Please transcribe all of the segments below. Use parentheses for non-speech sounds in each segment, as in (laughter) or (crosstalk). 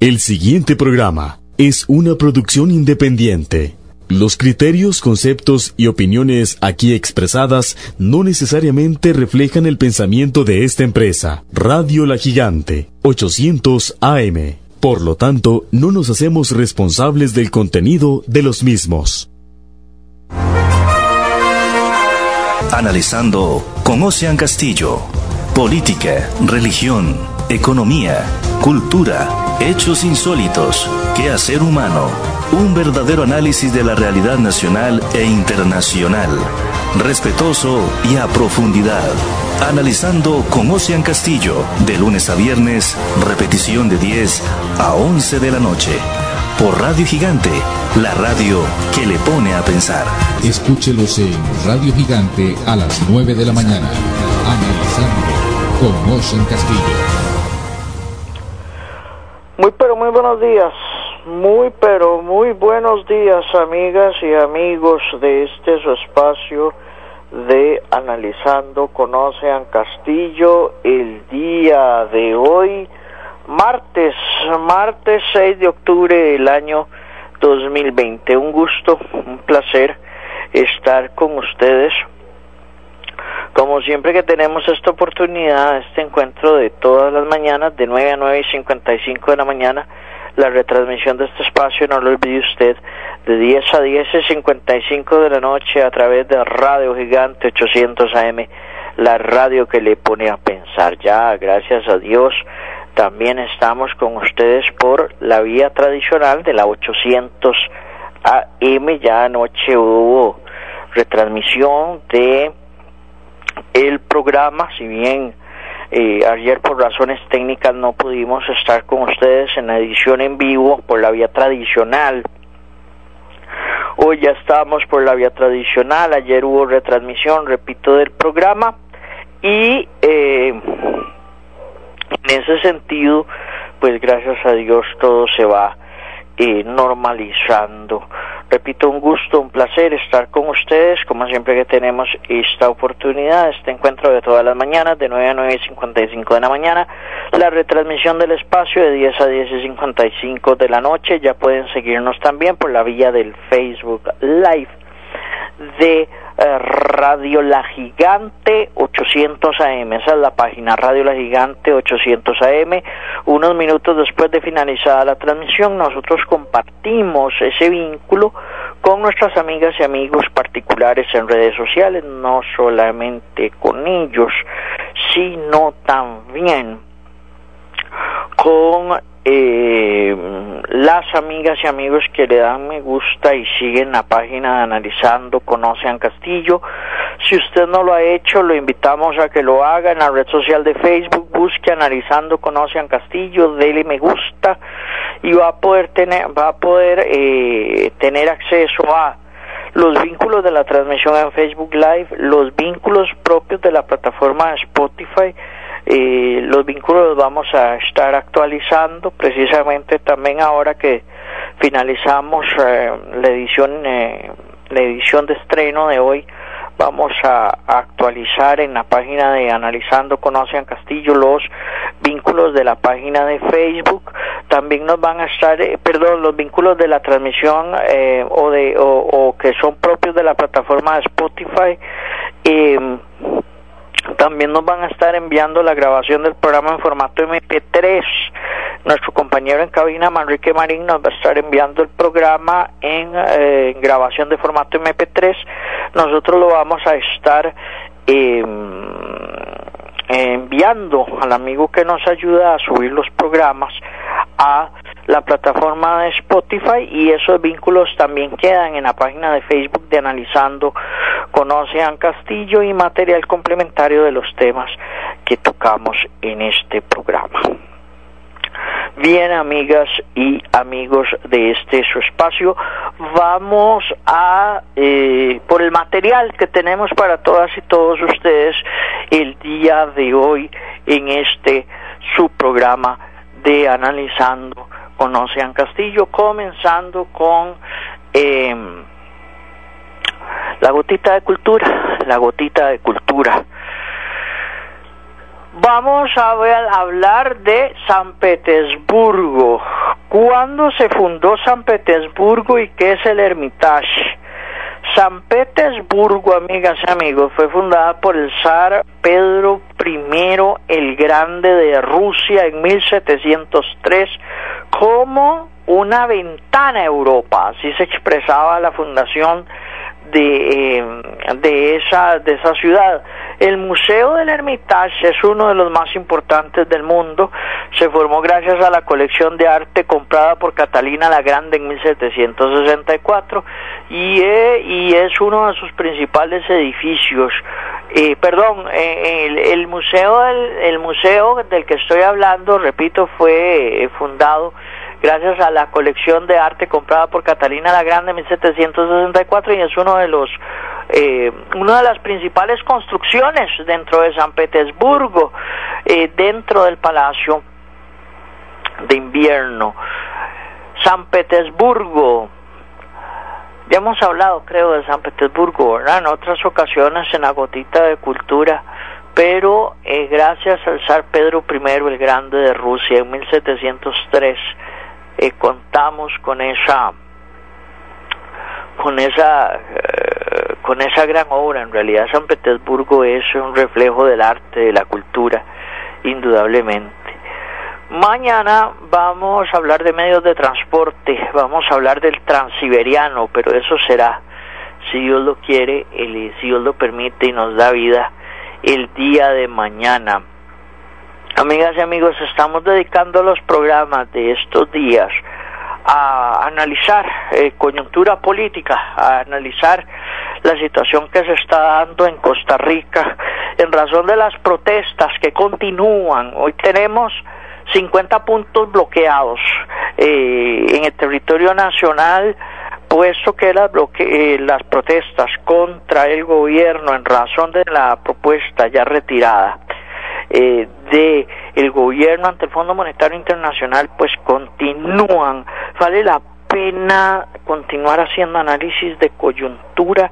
El siguiente programa es una producción independiente. Los criterios, conceptos y opiniones aquí expresadas no necesariamente reflejan el pensamiento de esta empresa. Radio La Gigante, 800 AM. Por lo tanto, no nos hacemos responsables del contenido de los mismos. Analizando con Ocean Castillo. Política, religión, economía, cultura, hechos insólitos, quehacer humano. Un verdadero análisis de la realidad nacional e internacional. Respetuoso y a profundidad. Analizando con Ocean Castillo, de lunes a viernes, repetición de 10 a 11 de la noche. Por Radio Gigante, la radio que le pone a pensar. Escúchelos en Radio Gigante a las 9 de la mañana. Analizando con Ocean Castillo. Muy pero muy buenos días. Muy pero muy buenos días amigas y amigos de este su espacio de Analizando con Ocean Castillo el día de hoy, martes, martes 6 de octubre del año 2020. Un gusto, un placer estar con ustedes. Como siempre que tenemos esta oportunidad, este encuentro de todas las mañanas, de 9 a 9 y 55 de la mañana, la retransmisión de este espacio, no lo olvide usted, de 10 a 10 y 55 de la noche a través de Radio Gigante 800 AM, la radio que le pone a pensar. Ya, gracias a Dios, también estamos con ustedes por la vía tradicional de la 800 AM. Ya anoche hubo retransmisión de el programa, si bien eh, ayer por razones técnicas no pudimos estar con ustedes en la edición en vivo por la vía tradicional. Hoy ya estamos por la vía tradicional, ayer hubo retransmisión, repito, del programa y eh, en ese sentido, pues gracias a Dios todo se va eh, normalizando. Repito, un gusto, un placer estar con ustedes, como siempre que tenemos esta oportunidad, este encuentro de todas las mañanas, de 9 a 9 y 55 de la mañana, la retransmisión del espacio de 10 a 10 y 55 de la noche, ya pueden seguirnos también por la vía del Facebook Live de Radio La Gigante 800 AM. Esa es la página Radio La Gigante 800 AM. Unos minutos después de finalizada la transmisión, nosotros compartimos ese vínculo con nuestras amigas y amigos particulares en redes sociales, no solamente con ellos, sino también con eh, las amigas y amigos que le dan me gusta y siguen la página de Analizando Conocen Castillo. Si usted no lo ha hecho, lo invitamos a que lo haga en la red social de Facebook, busque Analizando Conocen Castillo, dele me gusta y va a poder tener, va a poder eh, tener acceso a los vínculos de la transmisión en Facebook Live, los vínculos propios de la plataforma Spotify, eh, los vínculos los vamos a estar actualizando precisamente también ahora que finalizamos eh, la edición eh, la edición de estreno de hoy. Vamos a, actualizar en la página de Analizando Conocen Castillo los vínculos de la página de Facebook. También nos van a estar eh, perdón los vínculos de la transmisión eh, o de o, o, que son propios de la plataforma de Spotify. Eh, también nos van a estar enviando la grabación del programa en formato MP3. Nuestro compañero en cabina, Manrique Marín, nos va a estar enviando el programa en, eh, grabación de formato MP3. Nosotros lo vamos a estar eh, enviando al amigo que nos ayuda a subir los programas a la plataforma de Spotify y esos vínculos también quedan en la página de Facebook de Analizando Conocean Castillo y material complementario de los temas que tocamos en este programa. Bien, amigas y amigos de este su espacio, vamos a eh, por el material que tenemos para todas y todos ustedes el día de hoy en este su programa de Analizando con Ocean Castillo, comenzando con eh, la gotita de cultura, la gotita de cultura. Vamos a, ver, hablar de San Petersburgo. ¿Cuándo se fundó San Petersburgo y qué es el Hermitage? San Petersburgo, amigas y amigos, fue fundada por el zar Pedro I el Grande de Rusia en 1703 como una ventana a Europa, así se expresaba la fundación de, eh, de, esa, de esa ciudad. El Museo del Hermitage es uno de los más importantes del mundo. Se formó gracias a la colección de arte comprada por Catalina la Grande en 1764 y, eh, y es uno de sus principales edificios. Eh, perdón, eh, el, museo el museo del que estoy hablando, repito, fue fundado gracias a la colección de arte comprada por Catalina la Grande en 1764 y es uno de los eh, una de las principales construcciones dentro de San Petersburgo, eh, dentro del Palacio de Invierno. San Petersburgo, ya hemos hablado, creo, de San Petersburgo, ¿verdad? En otras ocasiones en la gotita de cultura, pero eh, gracias al zar Pedro I el Grande de Rusia en 1703, eh, contamos con esa con esa eh, con esa gran obra. En realidad San Petersburgo es un reflejo del arte de la cultura indudablemente. Mañana vamos a hablar de medios de transporte vamos a hablar del transiberiano pero eso será si Dios lo quiere si Dios lo permite y nos da vida el día de mañana Amigas y amigos, estamos dedicando los programas de estos días a analizar eh, coyuntura política, a analizar la situación que se está dando en Costa Rica en razón de las protestas que continúan. Hoy tenemos 50 puntos bloqueados eh, en el territorio nacional, puesto que las, eh, las protestas contra el gobierno en razón de la propuesta ya retirada eh, de el gobierno ante el Fondo Monetario Internacional pues continúan vale la pena continuar haciendo análisis de coyuntura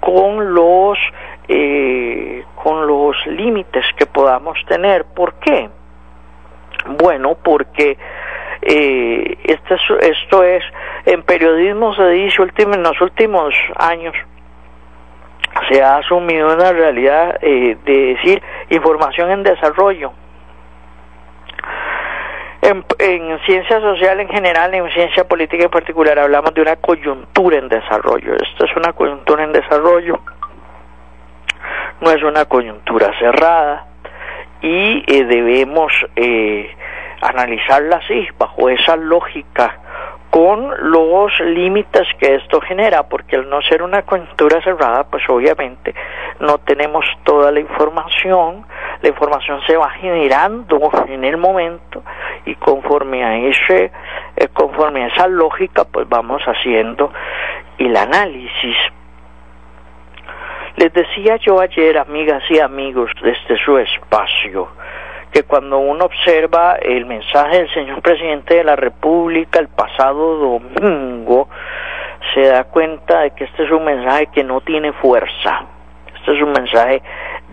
con los eh, con los límites que podamos tener ¿por qué? bueno porque eh, esto, es, esto es en periodismo se dice en los últimos años se ha asumido una realidad eh, de decir información en desarrollo. En, en, ciencia social en general, en ciencia política en particular, hablamos de una coyuntura en desarrollo. Esto es una coyuntura en desarrollo, no es una coyuntura cerrada y eh, debemos eh, analizarla así, bajo esa lógica con los límites que esto genera, porque al no ser una coyuntura cerrada, pues obviamente no tenemos toda la información, la información se va generando en el momento y conforme a ese, eh, conforme a esa lógica, pues vamos haciendo el análisis. Les decía yo ayer, amigas y amigos, desde su espacio, que cuando uno observa el mensaje del señor presidente de la República el pasado domingo, se da cuenta de que este es un mensaje que no tiene fuerza. Este es un mensaje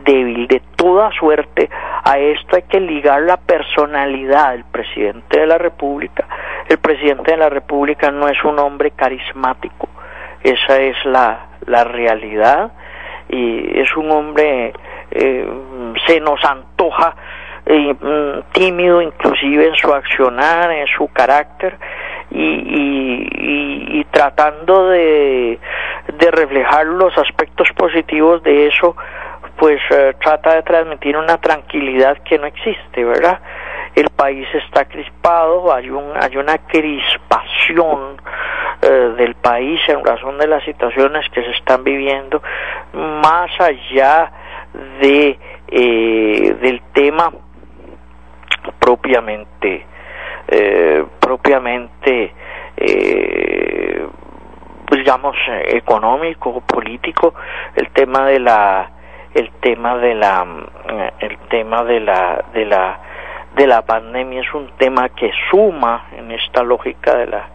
débil de toda suerte. A esto hay que ligar la personalidad del presidente de la República. El presidente de la República no es un hombre carismático. Esa es la, la realidad. Y es un hombre, eh, se nos antoja eh, mm, tímido inclusive en su accionar, en su carácter y, y, tratando de, de, reflejar los aspectos positivos de eso, pues eh, trata de transmitir una tranquilidad que no existe, ¿verdad? El país está crispado, hay, un, hay una crispación eh, del país en razón de las situaciones que se están viviendo, más allá de del tema propiamente eh, propiamente eh, digamos económico político el tema de la el tema de la eh, el tema de la de la de la pandemia es un tema que suma en esta lógica de la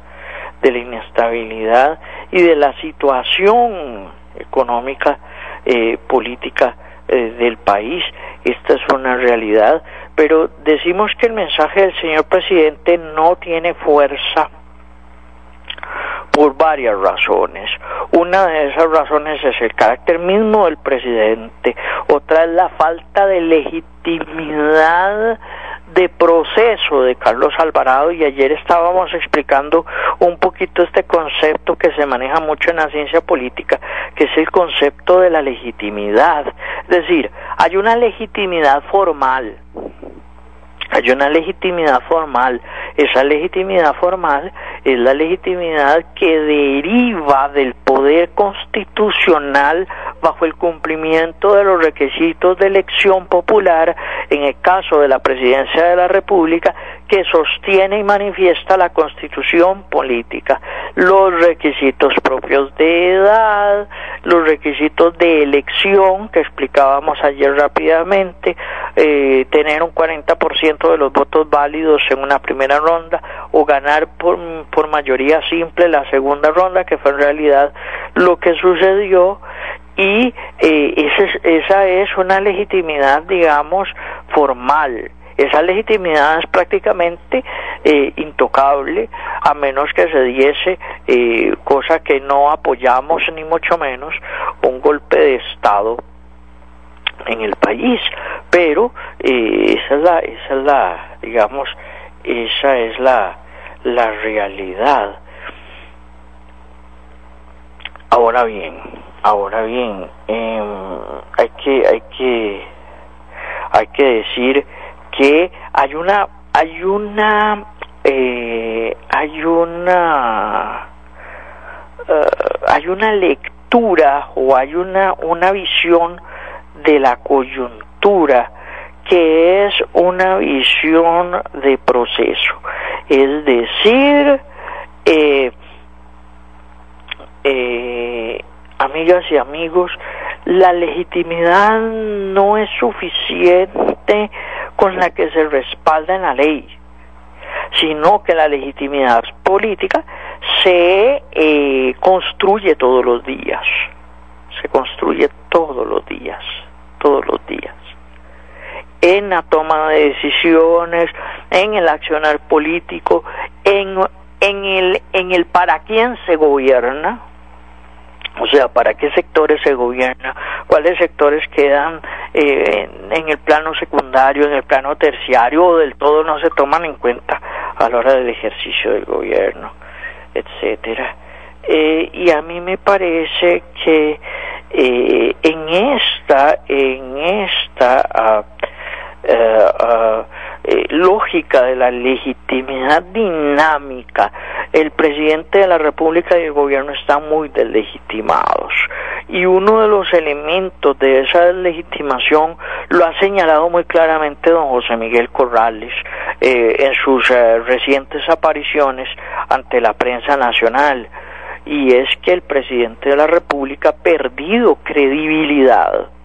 de la inestabilidad y de la situación económica eh, política eh, del país. Esta es una realidad pero decimos que el mensaje del señor presidente no tiene fuerza por varias razones. Una de esas razones es el carácter mismo del presidente, otra es la falta de legitimidad de proceso de Carlos Alvarado y ayer estábamos explicando un poquito este concepto que se maneja mucho en la ciencia política, que es el concepto de la legitimidad. Es decir, hay una legitimidad formal, hay una legitimidad formal. Esa legitimidad formal es la legitimidad que deriva del poder constitucional bajo el cumplimiento de los requisitos de elección popular, en el caso de la presidencia de la República, que sostiene y manifiesta la constitución política, los requisitos propios de edad, los requisitos de elección que explicábamos ayer rápidamente, eh, tener un 40% de los votos válidos en una primera ronda o ganar por, por mayoría simple la segunda ronda, que fue en realidad lo que sucedió. Y eh, esa es una legitimidad, digamos, formal esa legitimidad es prácticamente eh, intocable a menos que se diese, eh, cosa que no apoyamos ni mucho menos, un golpe de Estado en el país. Pero eh, esa es la, esa es la, digamos, esa es la, la realidad. Ahora bien, ahora bien, em, hay que, hay que, hay que decir que hay una hay una eh, hay una eh, hay una lectura o hay una una visión de la coyuntura que es una visión de proceso. Es decir eh, eh, amigas y amigos la legitimidad no es suficiente con la que se respalda en la ley, sino que la legitimidad política se eh, construye todos los días, se construye todos los días, todos los días, en la toma de decisiones, en el accionar político, en, en, el, en el para quién se gobierna, o sea, ¿para qué sectores se gobierna? ¿Cuáles sectores quedan eh, en el plano secundario, en el plano terciario o del todo no se toman en cuenta a la hora del ejercicio del gobierno, etcétera? Eh, y a mí me parece que eh, en esta, en esta ah, uh, lógica de la legitimidad dinámica, el presidente de la República y el gobierno están muy deslegitimados. Y uno de los elementos de esa deslegitimación lo ha señalado muy claramente don José Miguel Corrales eh, en sus recientes apariciones ante la prensa nacional. Y es que el presidente de la República ha perdido credibilidad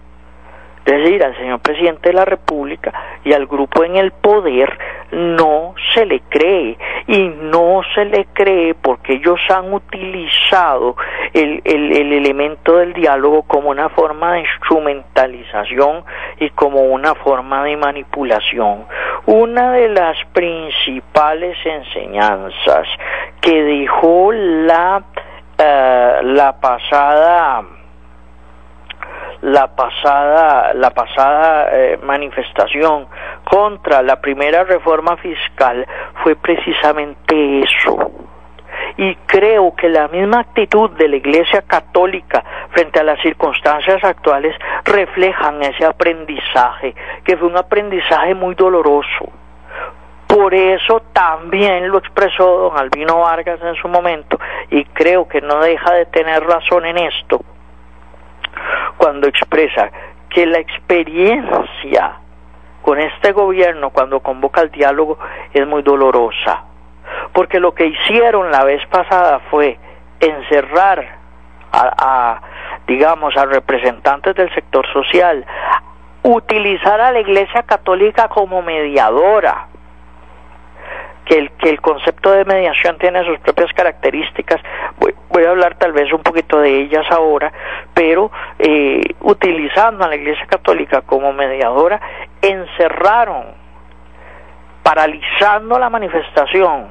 decir, al señor presidente de la República y al grupo en el poder no se le cree y no se le cree porque ellos han utilizado el, el, el elemento del diálogo como una forma de instrumentalización y como una forma de manipulación. Una de las principales enseñanzas que dejó la, eh, la pasada la pasada la pasada eh, manifestación contra la primera reforma fiscal fue precisamente eso y creo que la misma actitud de la Iglesia Católica frente a las circunstancias actuales reflejan ese aprendizaje, que fue un aprendizaje muy doloroso. Por eso también lo expresó don Albino Vargas en su momento y creo que no deja de tener razón en esto cuando expresa que la experiencia con este gobierno cuando convoca el diálogo es muy dolorosa, porque lo que hicieron la vez pasada fue encerrar a, digamos, a representantes del sector social, utilizar a la Iglesia Católica como mediadora, que el, que el concepto de mediación tiene sus propias características. Voy, a hablar tal vez un poquito de ellas ahora, pero eh, utilizando a la Iglesia Católica como mediadora, encerraron paralizando la manifestación,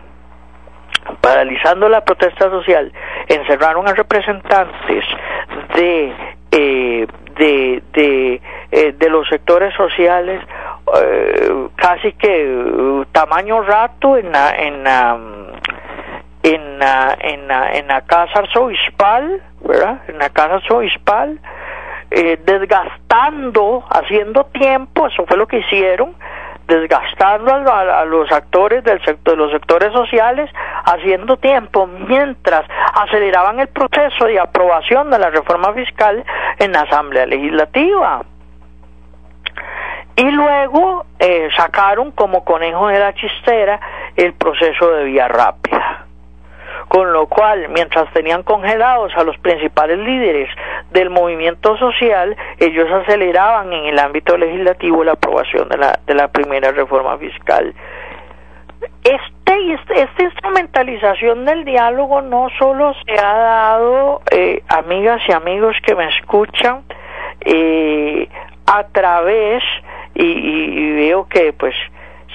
paralizando la protesta social, encerraron a representantes de eh, de, de, eh, de los sectores sociales eh, casi que tamaño rato en la, en la, en la, en la, en la casa arzobispal, ¿verdad? En la casa arzobispal, eh, desgastando, haciendo tiempo, eso fue lo que hicieron, desgastando a, los actores del sector, de los sectores sociales, haciendo tiempo mientras aceleraban el proceso de aprobación de la reforma fiscal en la Asamblea Legislativa. Y luego eh, sacaron como conejo de la chistera el proceso de vía rápida con lo cual, mientras tenían congelados a los principales líderes del movimiento social, ellos aceleraban en el ámbito legislativo la aprobación de la, de la primera reforma fiscal. Este, este, esta instrumentalización del diálogo no solo se ha dado, eh, amigas y amigos que me escuchan, eh, a través, y, y, veo que pues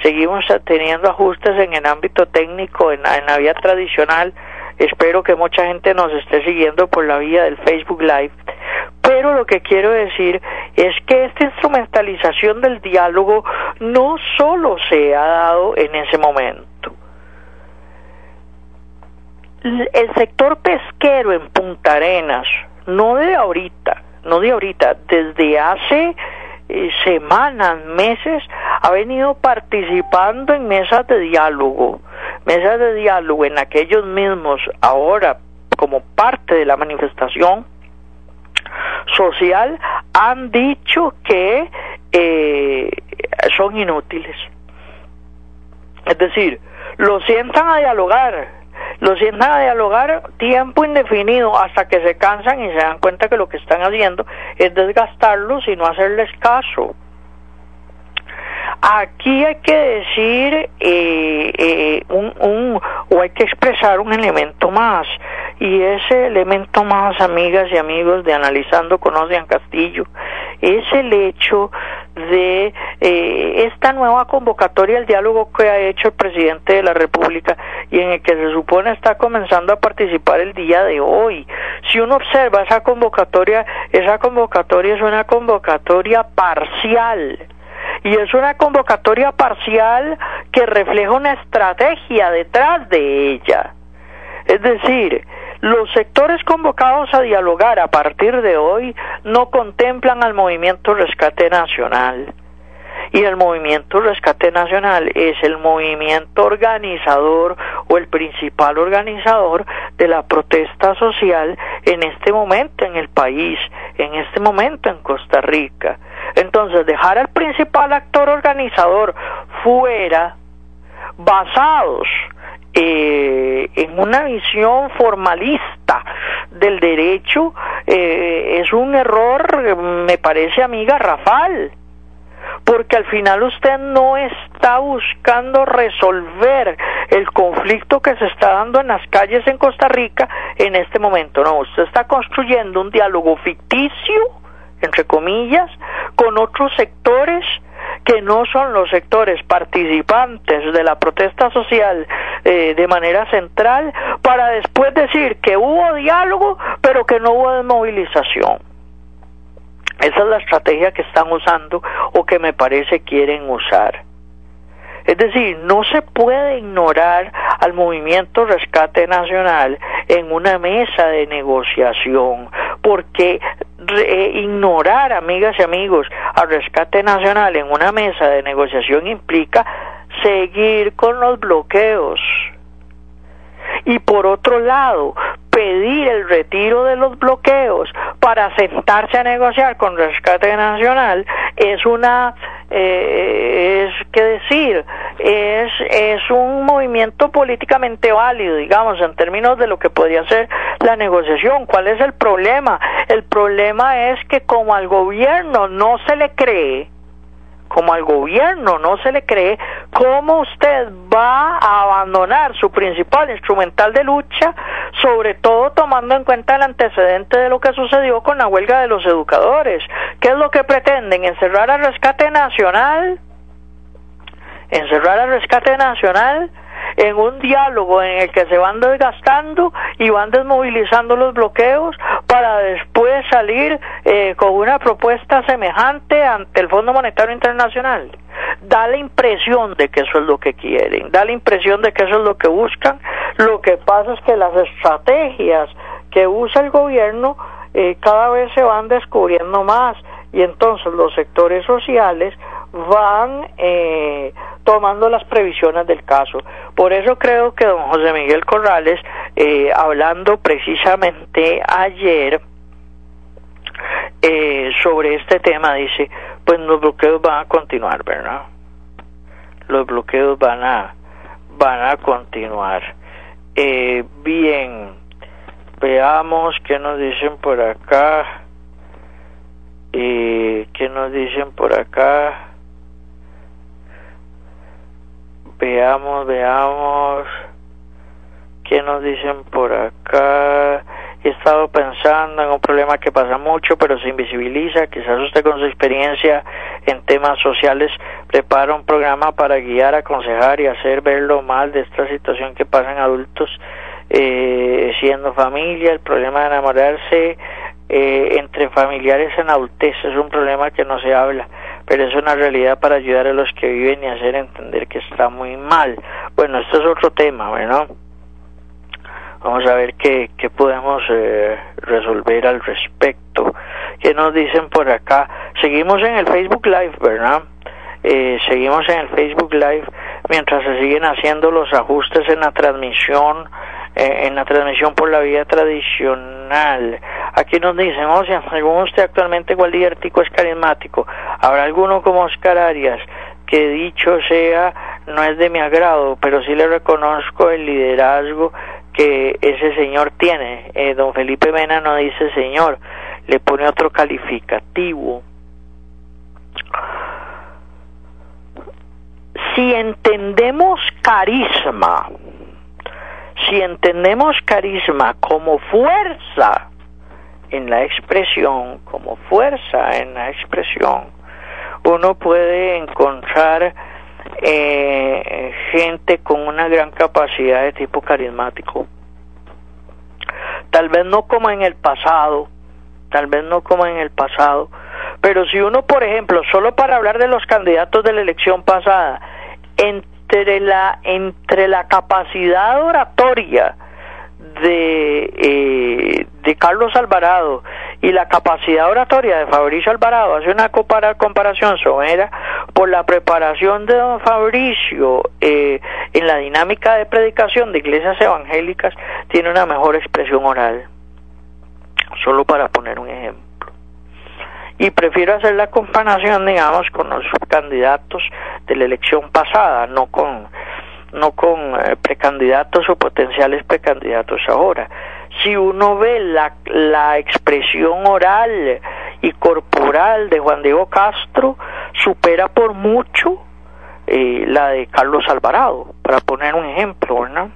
seguimos teniendo ajustes en el ámbito técnico, en, en la vía tradicional, Espero que mucha gente nos esté siguiendo por la vía del Facebook Live. Pero lo que quiero decir es que esta instrumentalización del diálogo no solo se ha dado en ese momento. El sector pesquero en Punta Arenas, no de ahorita, no de ahorita, desde hace eh, semanas, meses, ha venido participando en mesas de diálogo mesas de diálogo en aquellos mismos ahora como parte de la manifestación social han dicho que eh, son inútiles. Es decir, lo sientan a dialogar, lo sientan a dialogar tiempo indefinido hasta que se cansan y se dan cuenta que lo que están haciendo es desgastarlos y no hacerles caso. Aquí hay que decir eh, eh, un, un, o hay que expresar un elemento más y ese elemento más, amigas y amigos de Analizando Conocen Castillo, es el hecho de eh, esta nueva convocatoria al diálogo que ha hecho el presidente de la República y en el que se supone está comenzando a participar el día de hoy. Si uno observa esa convocatoria, esa convocatoria es una convocatoria parcial y es una convocatoria parcial que refleja una estrategia detrás de ella. Es decir, los sectores convocados a dialogar a partir de hoy no contemplan al movimiento Rescate Nacional. Y el movimiento Rescate Nacional es el movimiento organizador o el principal organizador de la protesta social en este momento en el país, en este momento en Costa Rica. Entonces, dejar al principal actor organizador fuera, basados eh, en una visión formalista del derecho, eh, es un error, me parece a mí, porque al final usted no está buscando resolver el conflicto que se está dando en las calles en Costa Rica en este momento, no, usted está construyendo un diálogo ficticio entre comillas, con otros sectores que no son los sectores participantes de la protesta social eh, de manera central, para después decir que hubo diálogo, pero que no hubo desmovilización. Esa es la estrategia que están usando o que me parece quieren usar. Es decir, no se puede ignorar al movimiento Rescate Nacional en una mesa de negociación, porque eh, ignorar, amigas y amigos, al Rescate Nacional en una mesa de negociación implica seguir con los bloqueos. Y por otro lado, pedir el retiro de los bloqueos para sentarse a negociar con Rescate Nacional es una eh, es que decir es es un movimiento políticamente válido digamos en términos de lo que podría ser la negociación. Cuál es el problema el problema es que como al gobierno no se le cree como al gobierno no se le cree, ¿cómo usted va a abandonar su principal instrumental de lucha, sobre todo tomando en cuenta el antecedente de lo que sucedió con la huelga de los educadores? ¿Qué es lo que pretenden? ¿Encerrar al rescate nacional? encerrar al rescate nacional en un diálogo en el que se van desgastando y van desmovilizando los bloqueos para después salir eh, con una propuesta semejante ante el Fondo Monetario Internacional. Da la impresión de que eso es lo que quieren, da la impresión de que eso es lo que buscan. Lo que pasa es que las estrategias que usa el gobierno eh, cada vez se van descubriendo más y entonces los sectores sociales van eh, tomando las previsiones del caso. Por eso creo que don José Miguel Corrales, eh, hablando precisamente ayer eh, sobre este tema, dice, pues los bloqueos van a continuar, ¿verdad? Los bloqueos van a van a continuar. Eh, bien, veamos qué nos dicen por acá. Eh, ¿Qué nos dicen por acá? Veamos, veamos. ¿Qué nos dicen por acá? He estado pensando en un problema que pasa mucho, pero se invisibiliza. Quizás usted con su experiencia en temas sociales prepara un programa para guiar, aconsejar y hacer ver lo mal de esta situación que pasa en adultos eh, siendo familia. El problema de enamorarse eh, entre familiares en adultez es un problema que no se habla pero es una realidad para ayudar a los que viven y hacer entender que está muy mal. Bueno, esto es otro tema, ¿verdad? Vamos a ver qué, qué podemos eh, resolver al respecto. ¿Qué nos dicen por acá? Seguimos en el Facebook Live, ¿verdad? Eh, seguimos en el Facebook Live mientras se siguen haciendo los ajustes en la transmisión eh, en la transmisión por la vía tradicional. Aquí nos dicen, o sea, según usted actualmente cuál tico es carismático. Habrá alguno como Oscar Arias, que dicho sea, no es de mi agrado, pero sí le reconozco el liderazgo que ese señor tiene. Eh, don Felipe Mena no dice señor, le pone otro calificativo. Si entendemos carisma, si entendemos carisma como fuerza en la expresión, como fuerza en la expresión, uno puede encontrar eh, gente con una gran capacidad de tipo carismático. Tal vez no como en el pasado, tal vez no como en el pasado, pero si uno, por ejemplo, solo para hablar de los candidatos de la elección pasada, en entre la entre la capacidad oratoria de eh, de Carlos Alvarado y la capacidad oratoria de Fabricio Alvarado hace una comparación somera por la preparación de don Fabricio eh, en la dinámica de predicación de iglesias evangélicas tiene una mejor expresión oral. Solo para poner un ejemplo. Y prefiero hacer la comparación, digamos, con los candidatos de la elección pasada, no con no con eh, precandidatos o potenciales precandidatos ahora. Si uno ve la, la expresión oral y corporal de Juan Diego Castro, supera por mucho eh, la de Carlos Alvarado, para poner un ejemplo, ¿no?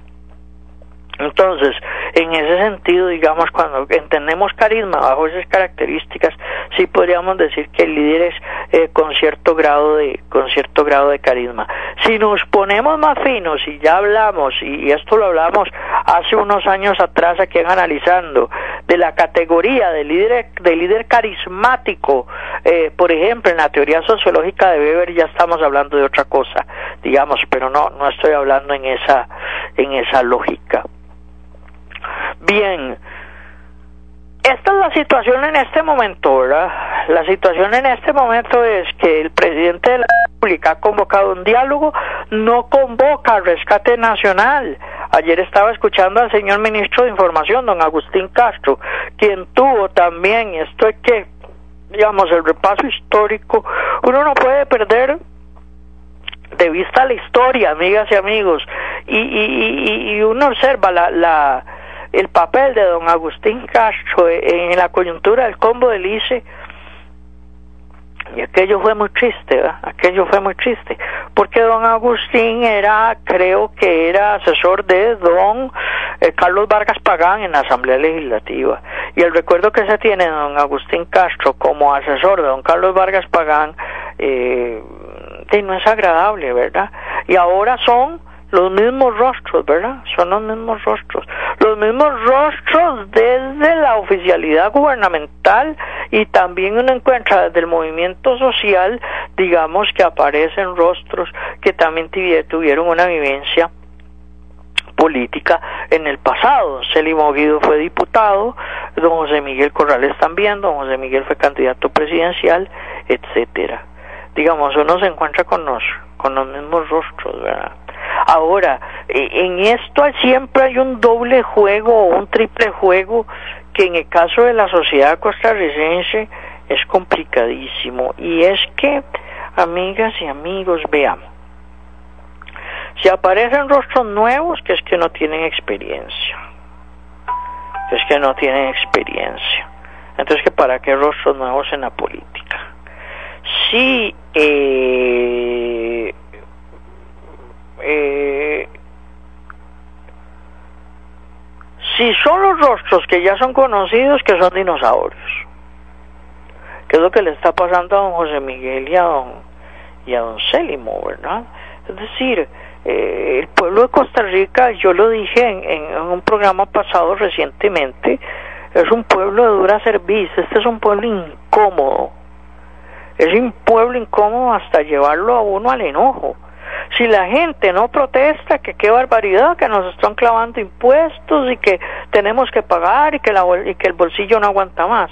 Entonces, en ese sentido, digamos, cuando entendemos carisma bajo esas características, sí podríamos decir que el líder es eh, con cierto grado de con cierto grado de carisma. Si nos ponemos más finos y ya hablamos y esto lo hablamos hace unos años atrás aquí analizando de la categoría de líder de líder carismático, eh, por ejemplo, en la teoría sociológica de Weber ya estamos hablando de otra cosa, digamos, pero no no estoy hablando en esa en esa lógica. Bien, esta es la situación en este momento. La situación en este momento es que el presidente de la República ha convocado un diálogo, no convoca rescate nacional. Ayer estaba escuchando al señor ministro de Información, don Agustín Castro, quien tuvo también, esto es que, digamos, el repaso histórico, uno no puede perder de vista la historia, amigas y amigos, y, y, y uno observa la, la el papel de don Agustín Castro en la coyuntura del combo del ICE y aquello fue muy triste, ¿verdad? aquello fue muy triste, porque don Agustín era, creo que era asesor de don eh, Carlos Vargas Pagán en la Asamblea Legislativa, y el recuerdo que se tiene de don Agustín Castro como asesor de don Carlos Vargas Pagán, eh, no es agradable, ¿verdad? Y ahora son los mismos rostros, ¿verdad? Son los mismos rostros. Los mismos rostros desde la oficialidad gubernamental y también uno encuentra desde el movimiento social, digamos que aparecen rostros que también tuvieron una vivencia política en el pasado. Celimo Guido fue diputado, don José Miguel Corrales también, don José Miguel fue candidato presidencial, etcétera. Digamos, uno se encuentra con los, con los mismos rostros, ¿verdad? Ahora, e, en esto siempre hay un doble juego o un triple juego que en el caso de la sociedad costarricense es complicadísimo. Y es que, amigas y amigos, veamos, si aparecen rostros nuevos, que es que no tienen experiencia, es que no tienen experiencia. Entonces, ¿que ¿para qué rostros nuevos en la política? Si eh, eh, si son los rostros que ya son conocidos, que son dinosaurios. Que es lo que le está pasando a don José Miguel y a don, y a don Célimo, ¿verdad? Es decir, eh, el pueblo de Costa Rica, yo lo dije en, en, un programa pasado recientemente, es un pueblo de dura serviz, este es un pueblo incómodo, es un pueblo incómodo hasta llevarlo a uno al enojo. Si la gente no protesta, que qué barbaridad, que nos están clavando impuestos y que tenemos que pagar y que, la, y que el bolsillo no aguanta más.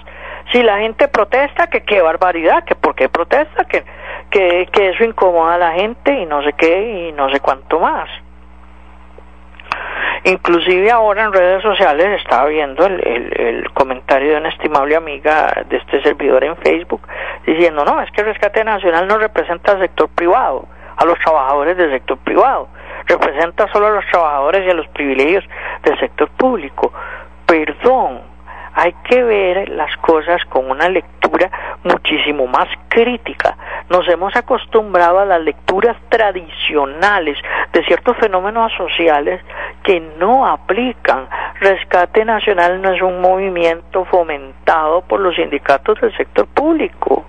Si la gente protesta, que qué barbaridad, que por qué protesta, que, que, eso incomoda a la gente y no sé qué y no sé cuánto más. Inclusive ahora en redes sociales estaba viendo el, el, comentario de una estimable amiga de este servidor en Facebook diciendo, no, es que el rescate nacional no representa al sector privado a los trabajadores del sector privado, representa solo a los trabajadores y a los privilegios del sector público. Perdón, hay que ver las cosas con una lectura muchísimo más crítica. Nos hemos acostumbrado a las lecturas tradicionales de ciertos fenómenos sociales que no aplican. Rescate Nacional no es un movimiento fomentado por los sindicatos del sector público.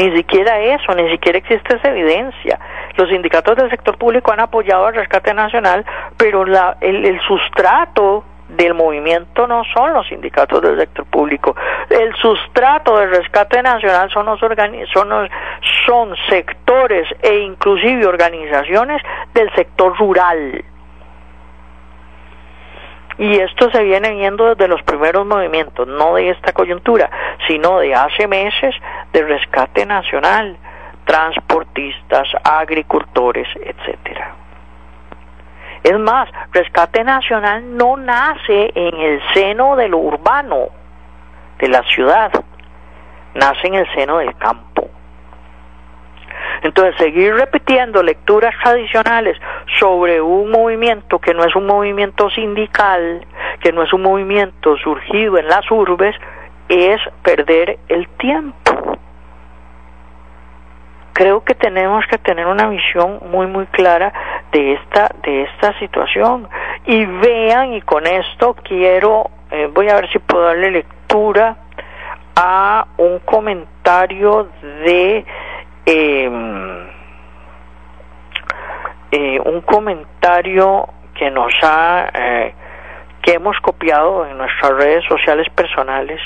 Ni siquiera eso, ni siquiera existe esa evidencia. Los sindicatos del sector público han apoyado al rescate nacional, pero la, el, sustrato del movimiento no son los sindicatos del sector público. El sustrato del rescate nacional son, los son, los, son sectores e inclusive organizaciones del sector rural. Y esto se viene viendo desde los primeros movimientos, no de esta coyuntura, sino de hace meses de rescate nacional, transportistas, agricultores, etcétera. Es más, rescate nacional no nace en el seno de lo urbano, de la ciudad, nace en el seno del campo. Entonces, seguir repitiendo lecturas tradicionales sobre un movimiento que no es un movimiento sindical, que no es un movimiento surgido en las urbes, es perder el tiempo. Creo que tenemos que tener una visión muy muy clara de esta de esta situación y vean y con esto quiero eh, voy a ver si puedo darle lectura a un comentario de eh, eh, un comentario que nos ha eh, que hemos copiado en nuestras redes sociales personales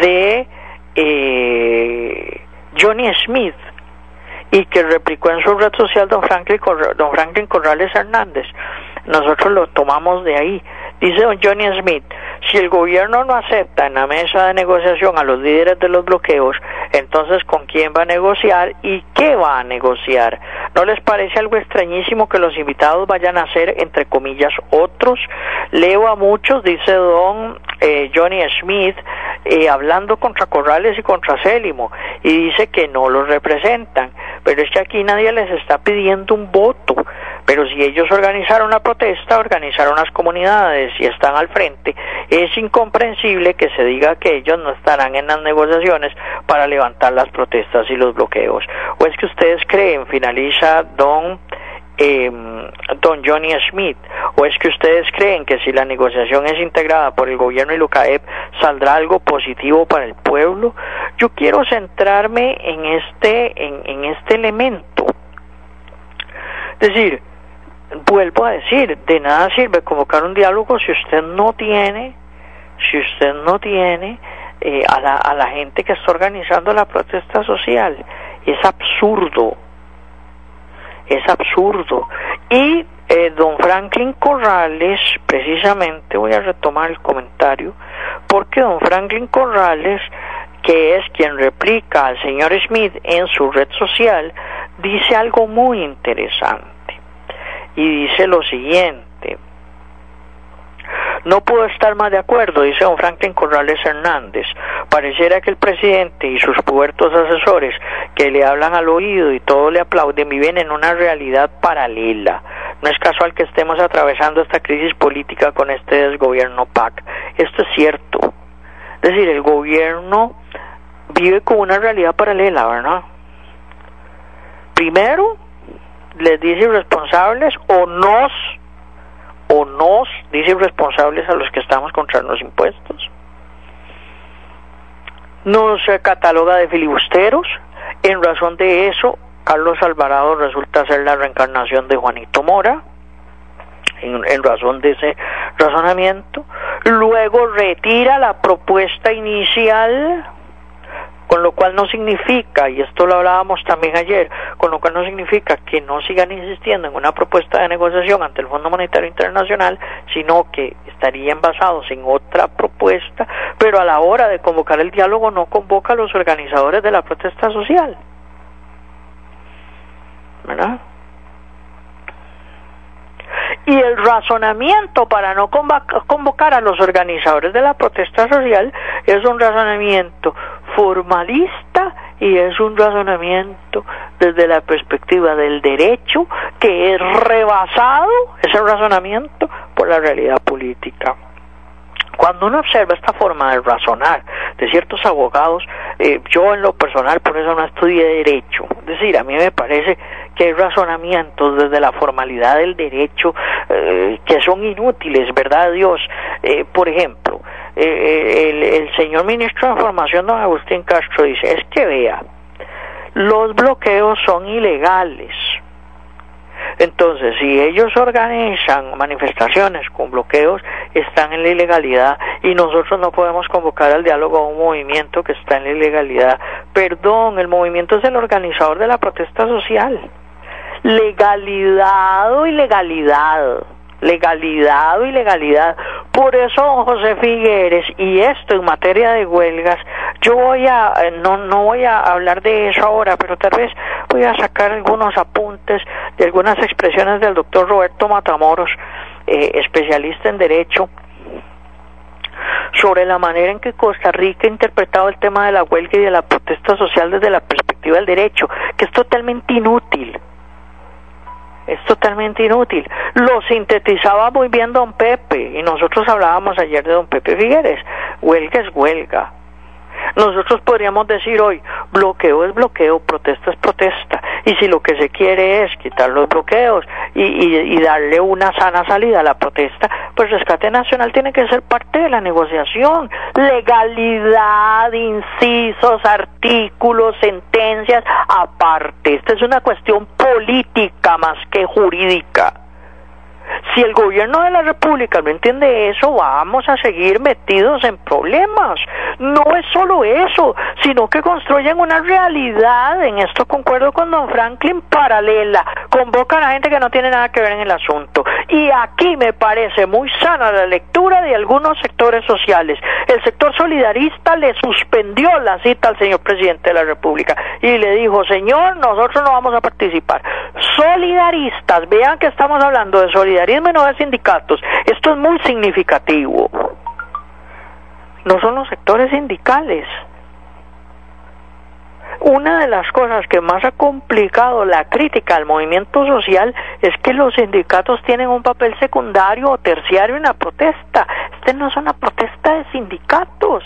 de eh, Johnny Smith y que replicó en su red social don Franklin, don Franklin Corrales Hernández. Nosotros lo tomamos de ahí. Dice don Johnny Smith, si el gobierno no acepta en la mesa de negociación a los líderes de los bloqueos, entonces ¿con quién va a negociar y qué va a negociar? ¿No les parece algo extrañísimo que los invitados vayan a ser, entre comillas, otros? Leo a muchos, dice don eh, Johnny Smith, eh, hablando contra Corrales y contra Célimo, y dice que no los representan. Pero es que aquí nadie les está pidiendo un voto. Pero si ellos organizaron la protesta, organizaron las comunidades y están al frente, es incomprensible que se diga que ellos no estarán en las negociaciones para levantar las protestas y los bloqueos. ¿O es que ustedes creen, finaliza don em, don Johnny Smith? ¿O es que ustedes creen que si la negociación es integrada por el gobierno y la UCAEP saldrá algo positivo para el pueblo? Yo quiero centrarme en este, en, en este elemento. Es decir, vuelvo a decir, de nada sirve convocar un diálogo si usted no tiene, si usted no tiene eh, a, la, a la gente que está organizando la protesta social. Es absurdo, es absurdo. Y eh, don Franklin Corrales, precisamente voy a retomar el comentario, porque don Franklin Corrales, que es quien replica al señor Smith en su red social, dice algo muy interesante. Y dice lo siguiente, no puedo estar más de acuerdo, dice don Franklin Corrales Hernández. Pareciera que el presidente y sus puertos asesores que le hablan al oído y todo le aplauden viven en una realidad paralela. No es casual que estemos atravesando esta crisis política con este desgobierno PAC. Esto es cierto. Es decir, el gobierno vive con una realidad paralela, ¿verdad? Primero, les dice irresponsables o nos o nos dice irresponsables a los que estamos contra los impuestos. Nos cataloga de filibusteros. En razón de eso, Carlos Alvarado resulta ser la reencarnación de Juanito Mora. En, en, razón de ese razonamiento. Luego retira la propuesta inicial con lo cual no significa, y esto lo hablábamos también ayer, con lo cual no significa que no sigan insistiendo en una propuesta de negociación ante el Fondo Monetario Internacional, sino que estarían basados en otra propuesta, pero a la hora de convocar el diálogo no convoca a los organizadores de la protesta social. ¿Verdad? Y el razonamiento para no convocar a los organizadores de la protesta social es un razonamiento formalista y es un razonamiento desde la perspectiva del derecho que es rebasado, ese razonamiento, por la realidad política. Cuando uno observa esta forma de razonar de ciertos abogados, eh, yo en lo personal por eso no estudié derecho, es decir, a mí me parece que hay razonamientos desde la formalidad del derecho eh, que son inútiles, ¿verdad Dios? Eh, por ejemplo, el, el señor ministro de Información, don Agustín Castro, dice, es que vea, los bloqueos son ilegales, entonces, si ellos organizan manifestaciones con bloqueos, están en la ilegalidad y nosotros no podemos convocar al diálogo a un movimiento que está en la ilegalidad. Perdón, el movimiento es el organizador de la protesta social. Legalidad o ilegalidad legalidad o ilegalidad. Por eso, José Figueres, y esto en materia de huelgas, yo voy a, eh, no, no voy a hablar de eso ahora, pero tal vez voy a sacar algunos apuntes de algunas expresiones del doctor Roberto Matamoros, eh, especialista en Derecho, sobre la manera en que Costa Rica ha interpretado el tema de la huelga y de la protesta social desde la perspectiva del derecho, que es totalmente inútil es totalmente inútil. Lo sintetizaba muy bien don Pepe y nosotros hablábamos ayer de don Pepe Figueres. Huelga es huelga. Nosotros podríamos decir hoy, bloqueo es bloqueo, protesta es protesta. Y si lo que se quiere es quitar los bloqueos y, y, darle una sana salida a la protesta, pues Rescate Nacional tiene que ser parte de la negociación. Legalidad, incisos, artículos, sentencias, aparte. Esta es una cuestión política más que jurídica. Si el gobierno de la República no entiende eso, vamos a seguir metidos en problemas. No es solo eso, sino que construyen una realidad, en esto concuerdo con don Franklin, paralela. Convocan a gente que no tiene nada que ver en el asunto. Y aquí me parece muy sana la lectura de algunos sectores sociales. El sector solidarista le suspendió la cita al señor presidente de la República y le dijo, señor, nosotros no vamos a participar. Solidaristas, vean que estamos hablando de solidarismo no de sindicatos. Esto es muy significativo. No son los sectores sindicales. Una de las cosas que más ha complicado la crítica al movimiento social es que los sindicatos tienen un papel secundario o terciario en la protesta. Esta no es una protesta de sindicatos.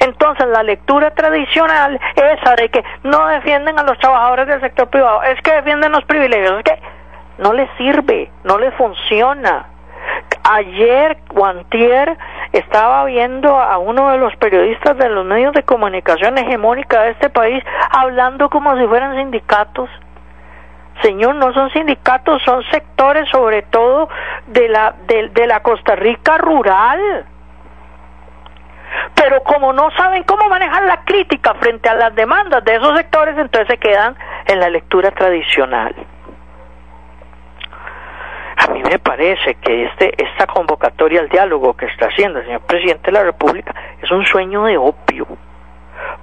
Entonces la lectura tradicional, esa de que no defienden a los trabajadores del sector privado, es que defienden los privilegios, es que no les sirve, no les funciona. Ayer, Guantier, estaba viendo a uno de los periodistas de los medios de comunicación hegemónica de este país hablando como si fueran sindicatos. Señor, no son sindicatos, son sectores sobre todo de la, de la Costa Rica rural. Pero como no saben cómo manejar la crítica frente a las demandas de esos sectores, entonces se quedan en la lectura tradicional. A mí me parece que este, esta convocatoria al diálogo que está haciendo el señor presidente de la República es un sueño de opio.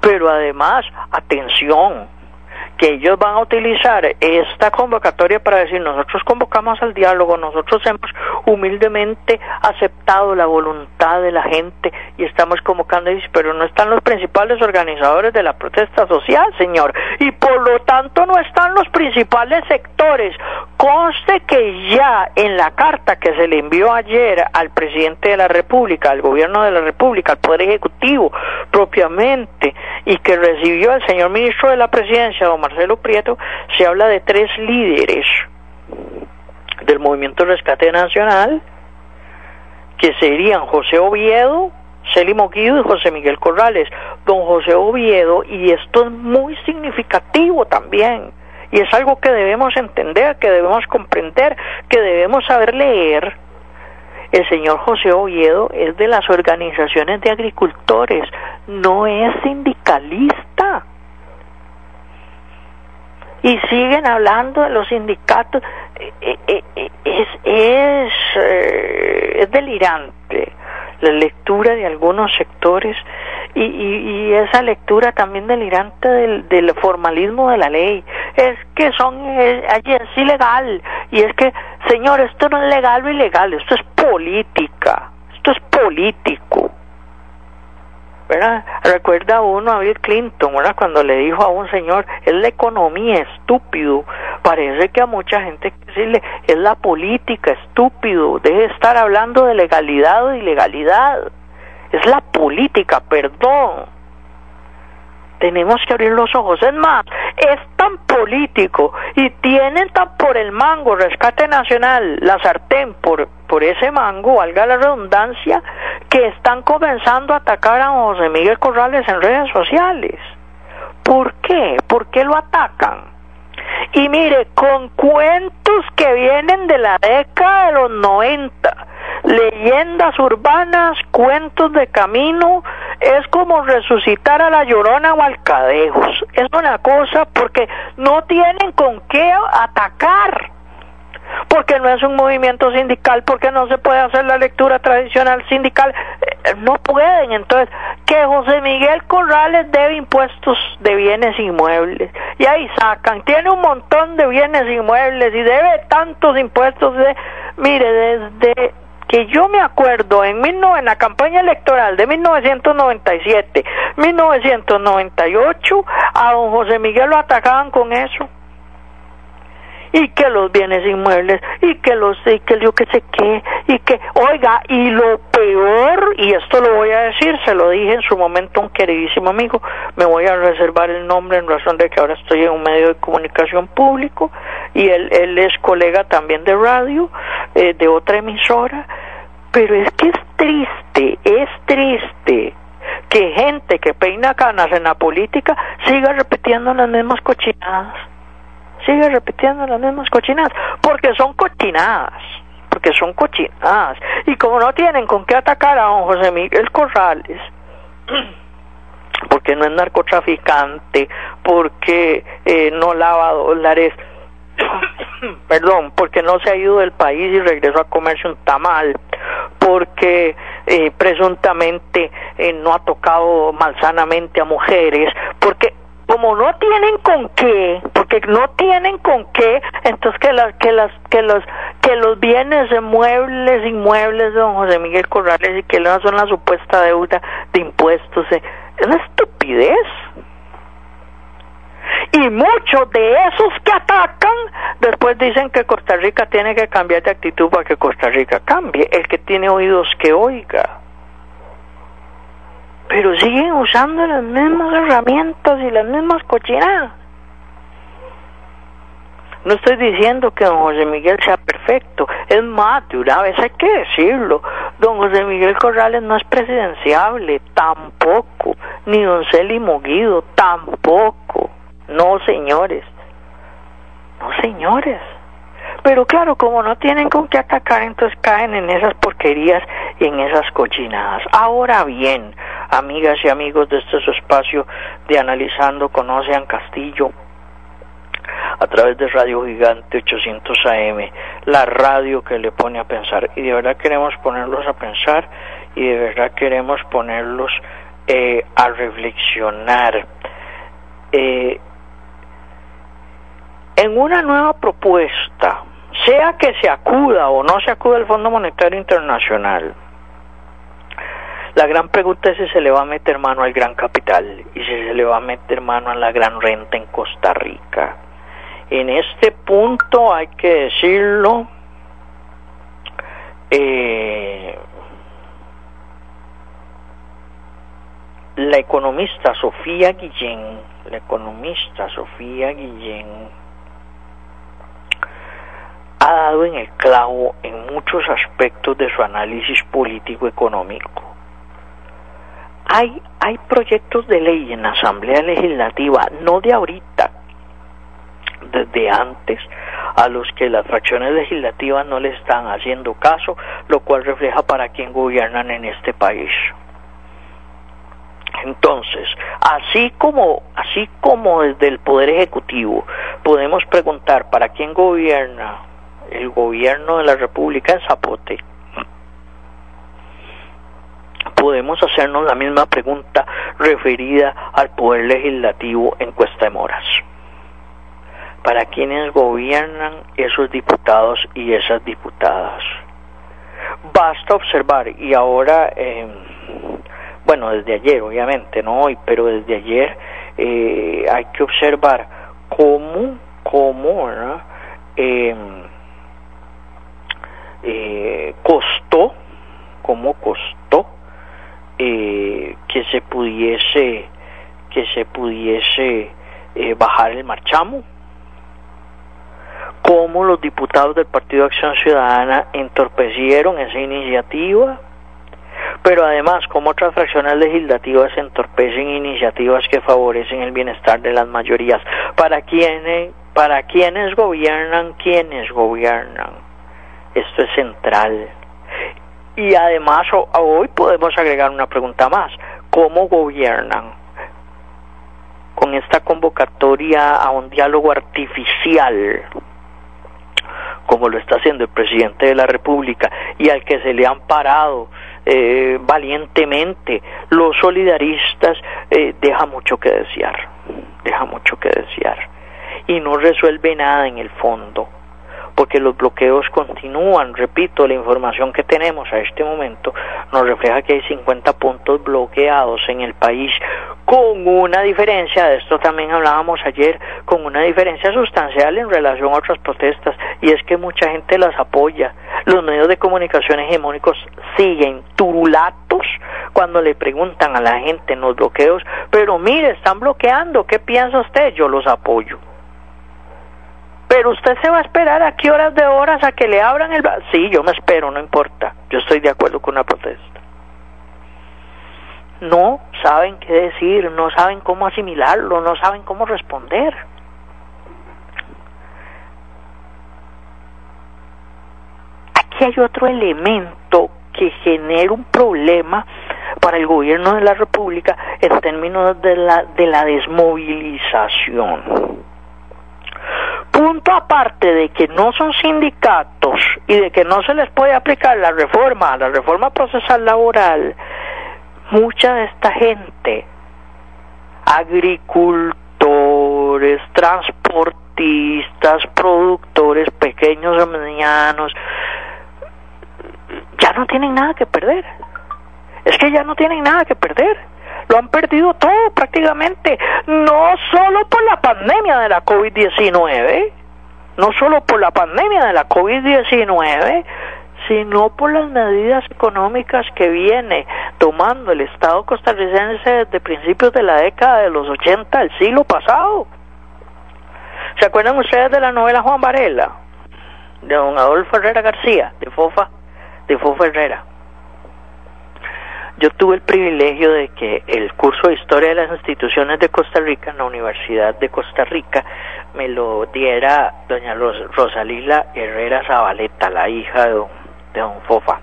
Pero además, atención, que ellos van a utilizar esta convocatoria para decir nosotros convocamos al diálogo, nosotros hemos humildemente aceptado la voluntad de la gente y estamos convocando, pero no están los principales organizadores de la protesta social, señor, y por lo tanto no están los principales sectores. Conste que ya en la carta que se le envió ayer al presidente de la República, al gobierno de la República, al Poder Ejecutivo propiamente, y que recibió el señor ministro de la Presidencia, don Marcelo Prieto, se habla de tres líderes del Movimiento Rescate Nacional, que serían José Oviedo, Célimo Guido y José Miguel Corrales. Don José Oviedo, y esto es muy significativo también, y es algo que debemos entender, que debemos comprender, que debemos saber leer. El señor José Oviedo es de las organizaciones de agricultores, no es sindicalista y siguen hablando de los sindicatos. Eh, eh, eh, es, es, es delirante la lectura de algunos sectores y, y, esa lectura también delirante del, del, formalismo de la ley. Es que son, es, es ilegal y es que, señor, esto no es legal o ilegal, esto es política, esto es político. Recuerda uno a Bill Clinton, ¿verdad? Cuando le dijo a un señor, es la economía, estúpido. Parece que a mucha gente decirle, es la política, estúpido. Deje de estar hablando de legalidad o ilegalidad. Es la política, perdón tenemos que abrir los ojos. Es más, es tan político y tienen tan por el mango, rescate nacional, la sartén por, por ese mango, valga la redundancia, que están comenzando a atacar a José Miguel Corrales en redes sociales. ¿Por qué? ¿Por qué lo atacan? Y mire, con cuentos que vienen de la década de los 90, leyendas urbanas, cuentos de camino, es como resucitar a la llorona o al cadejos. Es una cosa porque no tienen con qué atacar. Porque no es un movimiento sindical, porque no se puede hacer la lectura tradicional sindical, eh, no pueden. Entonces, que José Miguel Corrales debe impuestos de bienes inmuebles, y ahí sacan, tiene un montón de bienes inmuebles y debe tantos impuestos de, mire, desde que yo me acuerdo en, en la campaña electoral de 1997, 1998, a don José Miguel lo atacaban con eso. Y que los bienes inmuebles, y que los, y que yo que sé qué, y que, oiga, y lo peor, y esto lo voy a decir, se lo dije en su momento a un queridísimo amigo, me voy a reservar el nombre en razón de que ahora estoy en un medio de comunicación público, y él, él es colega también de radio, eh, de otra emisora, pero es que es triste, es triste que gente que peina canas en la política siga repitiendo las mismas cochinadas. Siga repitiendo las mismas cochinadas, porque son cochinadas, porque son cochinadas. Y como no tienen con qué atacar a don José Miguel Corrales, (clears throat) porque no es narcotraficante, porque eh, no lava dólares, (clears throat) perdón, porque no se ha ido del país y regresó a comerse un tamal, porque eh, presuntamente eh, no ha tocado malsanamente a mujeres, porque como no tienen con qué, porque no tienen con qué, entonces que las que las que los que los bienes de muebles inmuebles de don José Miguel Corrales y que no son la supuesta deuda de impuestos, eh, es una estupidez. Y muchos de esos que atacan después dicen que Costa Rica tiene que cambiar de actitud para que Costa Rica cambie. El que tiene oídos que oiga. Pero siguen usando las mismas herramientas y las mismas cochinadas. No estoy diciendo que don José Miguel sea perfecto, es más, de una vez hay que decirlo, don José Miguel Corrales no es presidenciable, tampoco, ni don Célimo Guido, tampoco, no señores, no señores. Pero claro, como no tienen con qué atacar, entonces caen en esas porquerías y en esas cochinadas. Ahora bien, amigas y amigos de este espacio de Analizando Conocen Castillo, a través de Radio Gigante 800 AM, la radio que le pone a pensar. Y de verdad queremos ponerlos a pensar y de verdad queremos ponerlos eh, a reflexionar. Eh, en una nueva propuesta, sea que se acuda o no se acuda al Fondo Monetario Internacional, la gran pregunta es si se le va a meter mano al gran capital y si se le va a meter mano a la gran renta en Costa Rica. En este punto hay que decirlo, eh, la economista Sofía Guillén, la economista Sofía Guillén, ha dado en el clavo en muchos aspectos de su análisis político-económico. Hay, hay proyectos de ley en la Asamblea Legislativa, no de ahorita, desde antes a los que las fracciones legislativas no le están haciendo caso, lo cual refleja para quién gobiernan en este país. Entonces, así como así como desde el poder ejecutivo podemos preguntar para quién gobierna el gobierno de la República en Zapote, podemos hacernos la misma pregunta referida al poder legislativo en Cuesta de Moras. Para quienes gobiernan esos diputados y esas diputadas. Basta observar, y ahora, eh, bueno, desde ayer, obviamente, no hoy, pero desde ayer eh, hay que observar cómo, cómo, eh, eh, costó, cómo costó eh, que se pudiese, que se pudiese eh, bajar el marchamo cómo los diputados del Partido Acción Ciudadana entorpecieron esa iniciativa, pero además cómo otras fracciones legislativas entorpecen iniciativas que favorecen el bienestar de las mayorías. ¿Para quiénes, para quiénes gobiernan? ¿Quiénes gobiernan? Esto es central. Y además hoy podemos agregar una pregunta más. ¿Cómo gobiernan? Con esta convocatoria a un diálogo artificial como lo está haciendo el presidente de la República y al que se le han parado eh, valientemente los solidaristas, eh, deja mucho que desear, deja mucho que desear y no resuelve nada en el fondo porque los bloqueos continúan. Repito, la información que tenemos a este momento nos refleja que hay 50 puntos bloqueados en el país, con una diferencia, de esto también hablábamos ayer, con una diferencia sustancial en relación a otras protestas, y es que mucha gente las apoya. Los medios de comunicación hegemónicos siguen turulatos cuando le preguntan a la gente en los bloqueos, pero mire, están bloqueando, ¿qué piensa usted? Yo los apoyo. Pero usted se va a esperar a qué horas de horas a que le abran el... Sí, yo me espero, no importa. Yo estoy de acuerdo con una protesta. No saben qué decir, no saben cómo asimilarlo, no saben cómo responder. Aquí hay otro elemento que genera un problema para el gobierno de la República en términos de la, de la desmovilización punto aparte de que no son sindicatos y de que no se les puede aplicar la reforma, la reforma procesal laboral, mucha de esta gente, agricultores, transportistas, productores pequeños o medianos, ya no tienen nada que perder. Es que ya no tienen nada que perder lo han perdido todo prácticamente, no solo por la pandemia de la COVID-19, no solo por la pandemia de la COVID-19, sino por las medidas económicas que viene tomando el Estado costarricense desde principios de la década de los 80 del siglo pasado. ¿Se acuerdan ustedes de la novela Juan Varela? De don Adolfo Herrera García, de Fofa, de Fofa Herrera. Yo tuve el privilegio de que el curso de Historia de las Instituciones de Costa Rica en la Universidad de Costa Rica me lo diera doña Rosalila Herrera Zabaleta, la hija de don, Fofa.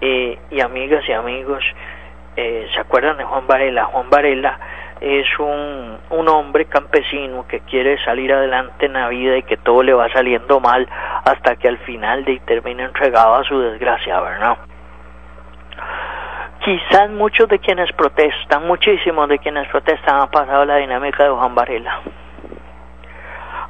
Y amigas y amigos, eh, ¿se acuerdan de Juan Varela? Juan Varela es un, un hombre campesino que quiere salir adelante en la vida y que todo le va saliendo mal hasta que al final de termina entregado a su desgracia, ¿verdad? Quizás muchos de quienes protestan, muchísimos de quienes protestan han pasado la dinámica de Juan Varela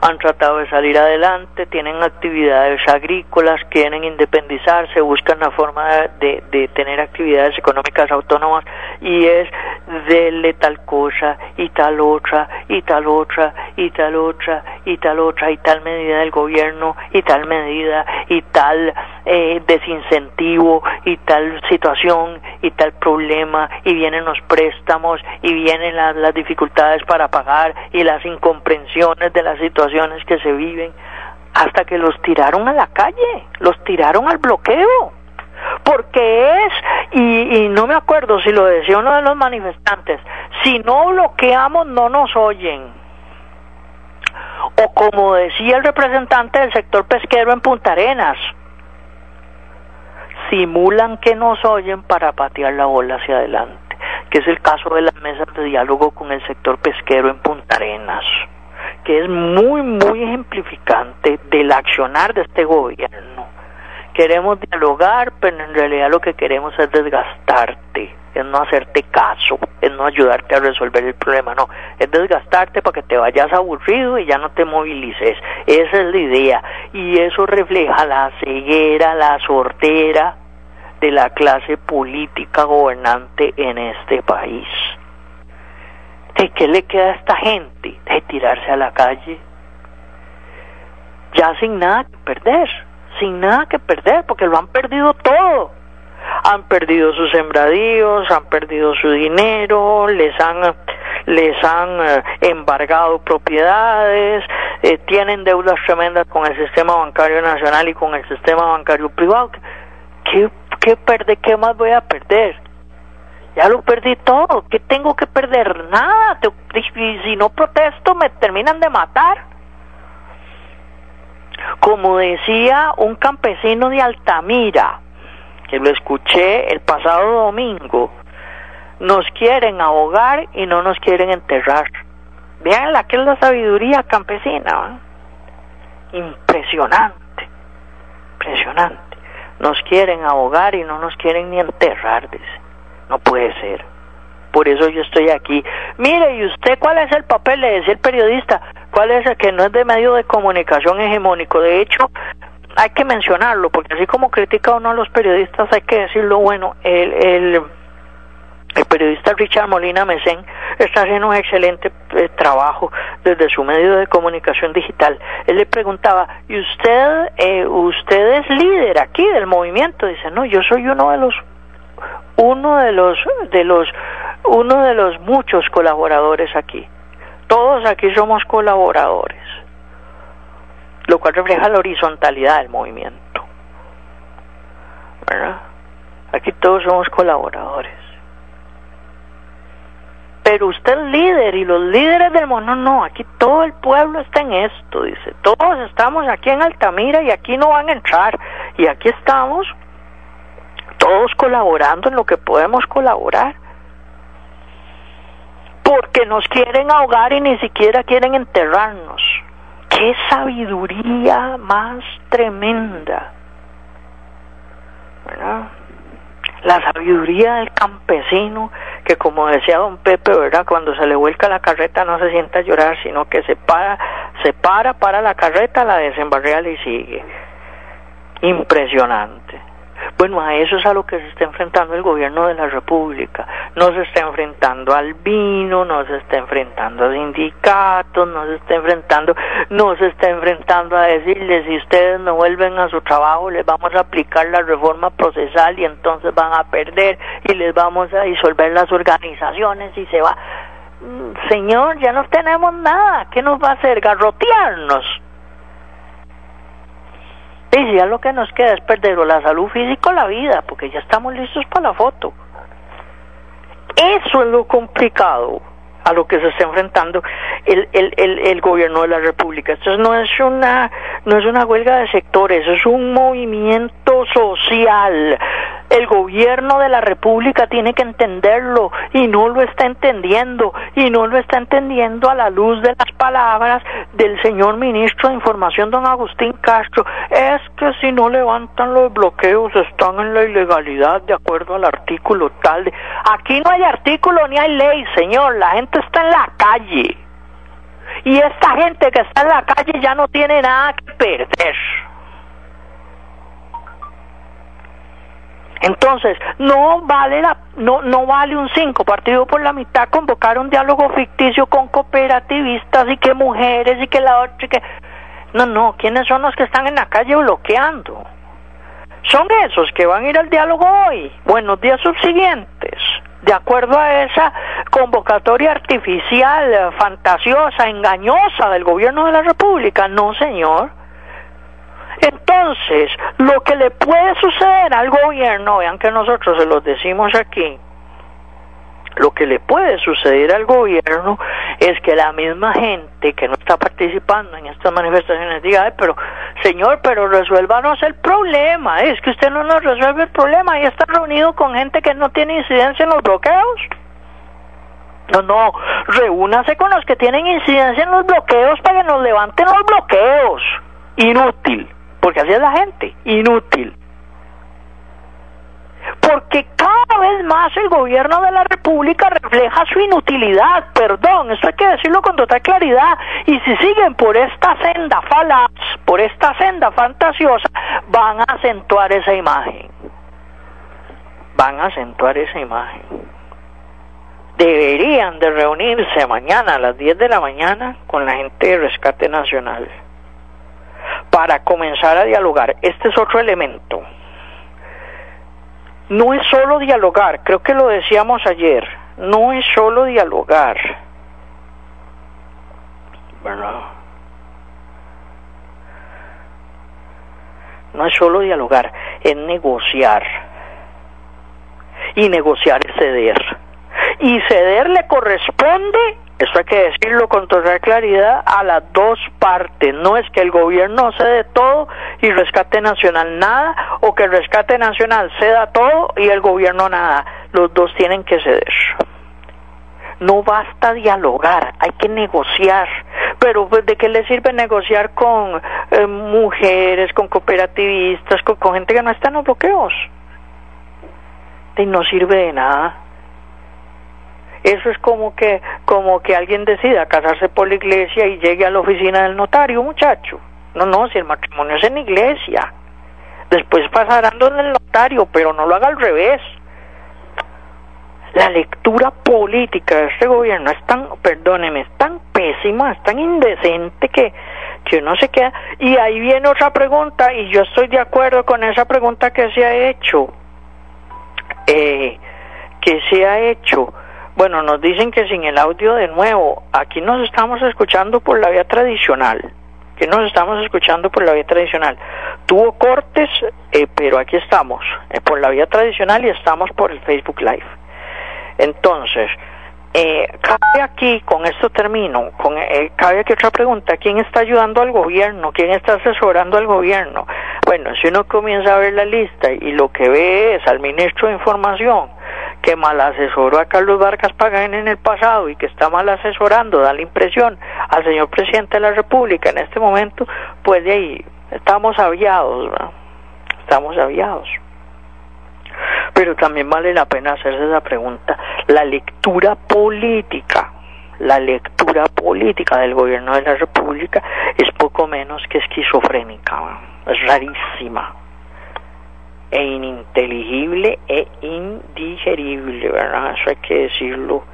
han tratado de salir adelante, tienen actividades agrícolas, quieren independizarse, buscan la forma de, de, tener actividades económicas autónomas y es dele tal cosa y tal otra y tal otra y tal otra y tal otra y tal medida del gobierno y tal medida y tal eh, desincentivo y tal situación y tal problema y vienen los préstamos y vienen las, las dificultades para pagar y las incomprensiones de la situación que se viven, hasta que los tiraron a la calle, los tiraron al bloqueo. Porque es, y, no me acuerdo si lo decía uno de los manifestantes, si no bloqueamos no nos oyen. O como decía el representante del sector pesquero en Punta Arenas, simulan que nos oyen para patear la bola hacia adelante, que es el caso de las mesas de diálogo con el sector pesquero en Punta Arenas que es muy, muy ejemplificante del accionar de este gobierno. Queremos dialogar, pero en realidad lo que queremos es desgastarte, es no hacerte caso, es no ayudarte a resolver el problema, no, es desgastarte para que te vayas aburrido y ya no te movilices. Esa es la idea. Y eso refleja la ceguera, la sortera de la clase política gobernante en este país. ¿De qué le queda a esta gente? De tirarse a la calle. Ya sin nada que perder, sin nada que perder, porque lo han perdido todo. Han perdido sus sembradíos, han perdido su dinero, les han les han eh, embargado propiedades, eh, tienen deudas tremendas con el sistema bancario nacional y con el sistema bancario privado. ¿Qué, qué, perde, qué más voy a perder? Ya lo perdí todo, ¿qué tengo que perder? Nada, y si no protesto me terminan de matar. Como decía un campesino de Altamira, que lo escuché el pasado domingo, nos quieren ahogar y no nos quieren enterrar. Vean la que es la sabiduría campesina. Impresionante, impresionante. Nos quieren ahogar y no nos quieren ni enterrar, dice. No puede ser. Por eso yo estoy aquí. Mire, ¿y usted cuál es el papel? Le decía el periodista. ¿Cuál es el que no es de medio de comunicación hegemónico? De hecho, hay que mencionarlo, porque así como critica uno a los periodistas, hay que decirlo bueno. El, el, periodista Richard Molina Mesén está haciendo un excelente eh, trabajo desde su medio de comunicación digital. Él le preguntaba, ¿y usted, eh, usted es líder aquí del movimiento? Dice, no, yo soy uno de los uno de los de los uno de los muchos colaboradores aquí. Todos aquí somos colaboradores, lo cual refleja la horizontalidad del movimiento. ¿Verdad? Aquí todos somos colaboradores. Pero usted líder y los líderes del mundo no, aquí todo el pueblo está en esto, dice. Todos estamos aquí en Altamira y aquí no van a entrar. Y aquí estamos todos colaborando en lo que podemos colaborar. Porque nos quieren ahogar y ni siquiera quieren enterrarnos. Qué sabiduría más tremenda. La sabiduría del campesino que como decía don Pepe, ¿verdad? Cuando se le vuelca la carreta no se sienta a llorar, sino que se para, se para, para la carreta, la desembarrea y sigue. Impresionante. Bueno, a eso es a lo que se está enfrentando el gobierno de la República. No se está enfrentando al vino, no se está enfrentando a sindicatos, no se está enfrentando, no se está enfrentando a decirles si ustedes no vuelven a su trabajo les vamos a aplicar la reforma procesal y entonces van a perder y les vamos a disolver las organizaciones y se va. Mm, señor, ya no tenemos nada. ¿Qué nos va a hacer? Garrotearnos. Y ya lo que nos queda es perder la salud física o la vida, porque ya estamos listos para la foto. Eso es lo complicado a lo que se está enfrentando el, el, el, el, gobierno de la República. Esto no es una no es una huelga de sectores, es un movimiento social. El gobierno de la República tiene que entenderlo y no lo está entendiendo y no lo está entendiendo a la luz de las palabras del señor ministro de Información don Agustín Castro. Es que si no levantan los bloqueos están en la ilegalidad de acuerdo al artículo tal de... Aquí no hay artículo ni hay ley, señor, la gente está en la calle. Y esta gente que está en la calle ya no tiene nada que perder. Entonces, no vale la, no, no vale un cinco partido por la mitad convocar un diálogo ficticio con cooperativistas y que mujeres y que la otra y que no, no, ¿quiénes son los que están en la calle bloqueando? Son esos que van a ir al diálogo hoy, buenos días subsiguientes de acuerdo a esa convocatoria artificial, fantasiosa, engañosa del gobierno de la República. No, señor. Entonces, lo que le puede suceder al gobierno, vean que nosotros se los decimos aquí, lo que le puede suceder al gobierno es que la misma gente que no está participando en estas manifestaciones diga, pero señor, pero resuélvanos el problema, es que usted no nos resuelve el problema y está reunido con gente que no tiene incidencia en los bloqueos. No, no, reúnase con los que tienen incidencia en los bloqueos para que nos levanten los bloqueos. Inútil, porque así es la gente, inútil. Porque cada vez más el gobierno de la República refleja su inutilidad, perdón, esto hay que decirlo con total claridad, y si siguen por esta senda falaz, por esta senda fantasiosa, van a acentuar esa imagen, van a acentuar esa imagen. Deberían de reunirse mañana a las 10 de la mañana con la gente de Rescate Nacional para comenzar a dialogar. Este es otro elemento no es solo dialogar, creo que lo decíamos ayer, no es solo dialogar. ¿Verdad? No es solo dialogar, es negociar. Y negociar es ceder. Y ceder le corresponde eso hay que decirlo con toda claridad a las dos partes. No es que el gobierno cede todo y rescate nacional nada, o que el rescate nacional ceda todo y el gobierno nada. Los dos tienen que ceder. No basta dialogar, hay que negociar. Pero pues, ¿de qué le sirve negociar con eh, mujeres, con cooperativistas, con, con gente que no está en los bloqueos? Y no sirve de nada eso es como que, como que alguien decida casarse por la iglesia y llegue a la oficina del notario, muchacho. No, no, si el matrimonio es en iglesia. Después pasarán donde el notario, pero no lo haga al revés. La lectura política de este gobierno es tan, perdóneme, es tan pésima, es tan indecente que, que no sé qué. Y ahí viene otra pregunta, y yo estoy de acuerdo con esa pregunta que se ha hecho. Eh, que se ha hecho bueno, nos dicen que sin el audio de nuevo, aquí nos estamos escuchando por la vía tradicional. Que nos estamos escuchando por la vía tradicional. Tuvo cortes, eh, pero aquí estamos, eh, por la vía tradicional y estamos por el Facebook Live. Entonces, eh, cabe aquí, con esto termino, con, eh, cabe aquí otra pregunta, ¿quién está ayudando al gobierno? ¿Quién está asesorando al gobierno? Bueno, si uno comienza a ver la lista y lo que ve es al ministro de Información, que mal asesoró a Carlos Vargas Pagán en el pasado y que está mal asesorando, da la impresión al señor presidente de la República en este momento, pues de ahí estamos aviados, estamos aviados. Pero también vale la pena hacerse esa pregunta. La lectura política, la lectura política del gobierno de la República es poco menos que esquizofrénica, es rarísima e ininteligible e indigerible, ¿verdad? Eso hay que decirlo,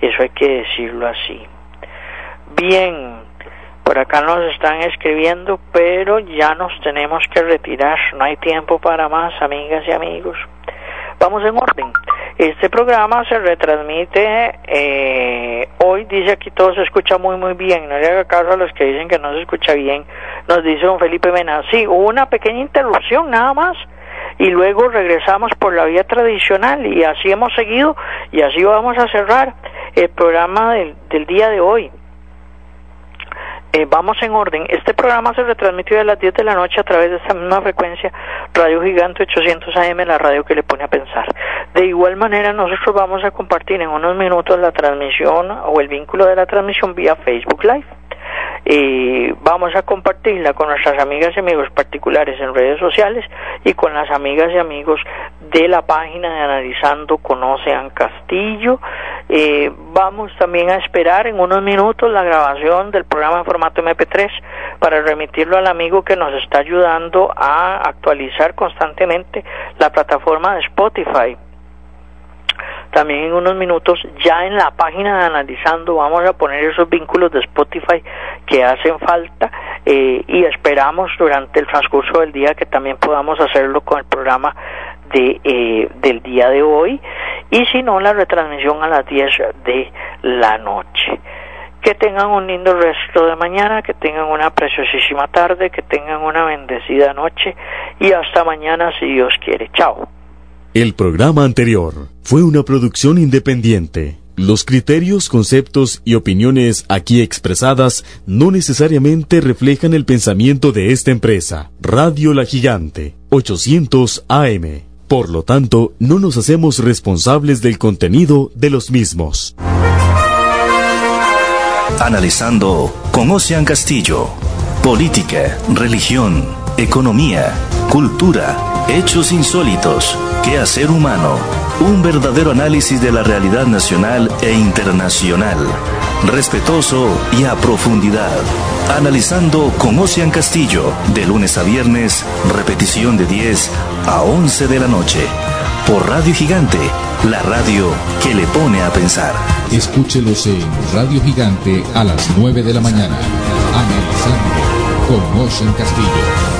eso hay que decirlo así. Bien, por acá nos están escribiendo, pero ya nos tenemos que retirar, no hay tiempo para más, amigas y amigos. Vamos en orden. Este programa se retransmite eh, hoy, dice aquí todo se escucha muy muy bien, no le haga caso a los que dicen que no se escucha bien, nos dice don Felipe Mena, sí, hubo una pequeña interrupción nada más y luego regresamos por la vía tradicional y así hemos seguido y así vamos a cerrar el programa del, del día de hoy. Eh, vamos en orden. Este programa se retransmitió a las 10 de la noche a través de esta misma frecuencia, Radio Gigante 800 AM, la radio que le pone a pensar. De igual manera, nosotros vamos a compartir en unos minutos la transmisión o el vínculo de la transmisión vía Facebook Live y vamos a compartirla con nuestras amigas y amigos particulares en redes sociales y con las amigas y amigos de la página de Analizando Conocean Castillo. Eh, vamos también a esperar en unos minutos la grabación del programa en formato MP3 para remitirlo al amigo que nos está ayudando a actualizar constantemente la plataforma de Spotify también en unos minutos ya en la página de analizando vamos a poner esos vínculos de Spotify que hacen falta eh, y esperamos durante el transcurso del día que también podamos hacerlo con el programa de eh, del día de hoy y si no la retransmisión a las 10 de la noche que tengan un lindo resto de mañana, que tengan una preciosísima tarde, que tengan una bendecida noche y hasta mañana si Dios quiere. Chao. El programa anterior fue una producción independiente. Los criterios, conceptos y opiniones aquí expresadas no necesariamente reflejan el pensamiento de esta empresa. Radio La Gigante, 800 AM. Por lo tanto, no nos hacemos responsables del contenido de los mismos. Analizando con Ocean Castillo. Política, religión, economía, cultura, hechos insólitos ¿Qué hacer humano? Un verdadero análisis de la realidad nacional e internacional. Respetuoso y a profundidad. Analizando con Ocean Castillo, de lunes a viernes, repetición de 10 a 11 de la noche. Por Radio Gigante, la radio que le pone a pensar. Escúchelos en Radio Gigante a las 9 de la mañana. Analizando con Ocean Castillo.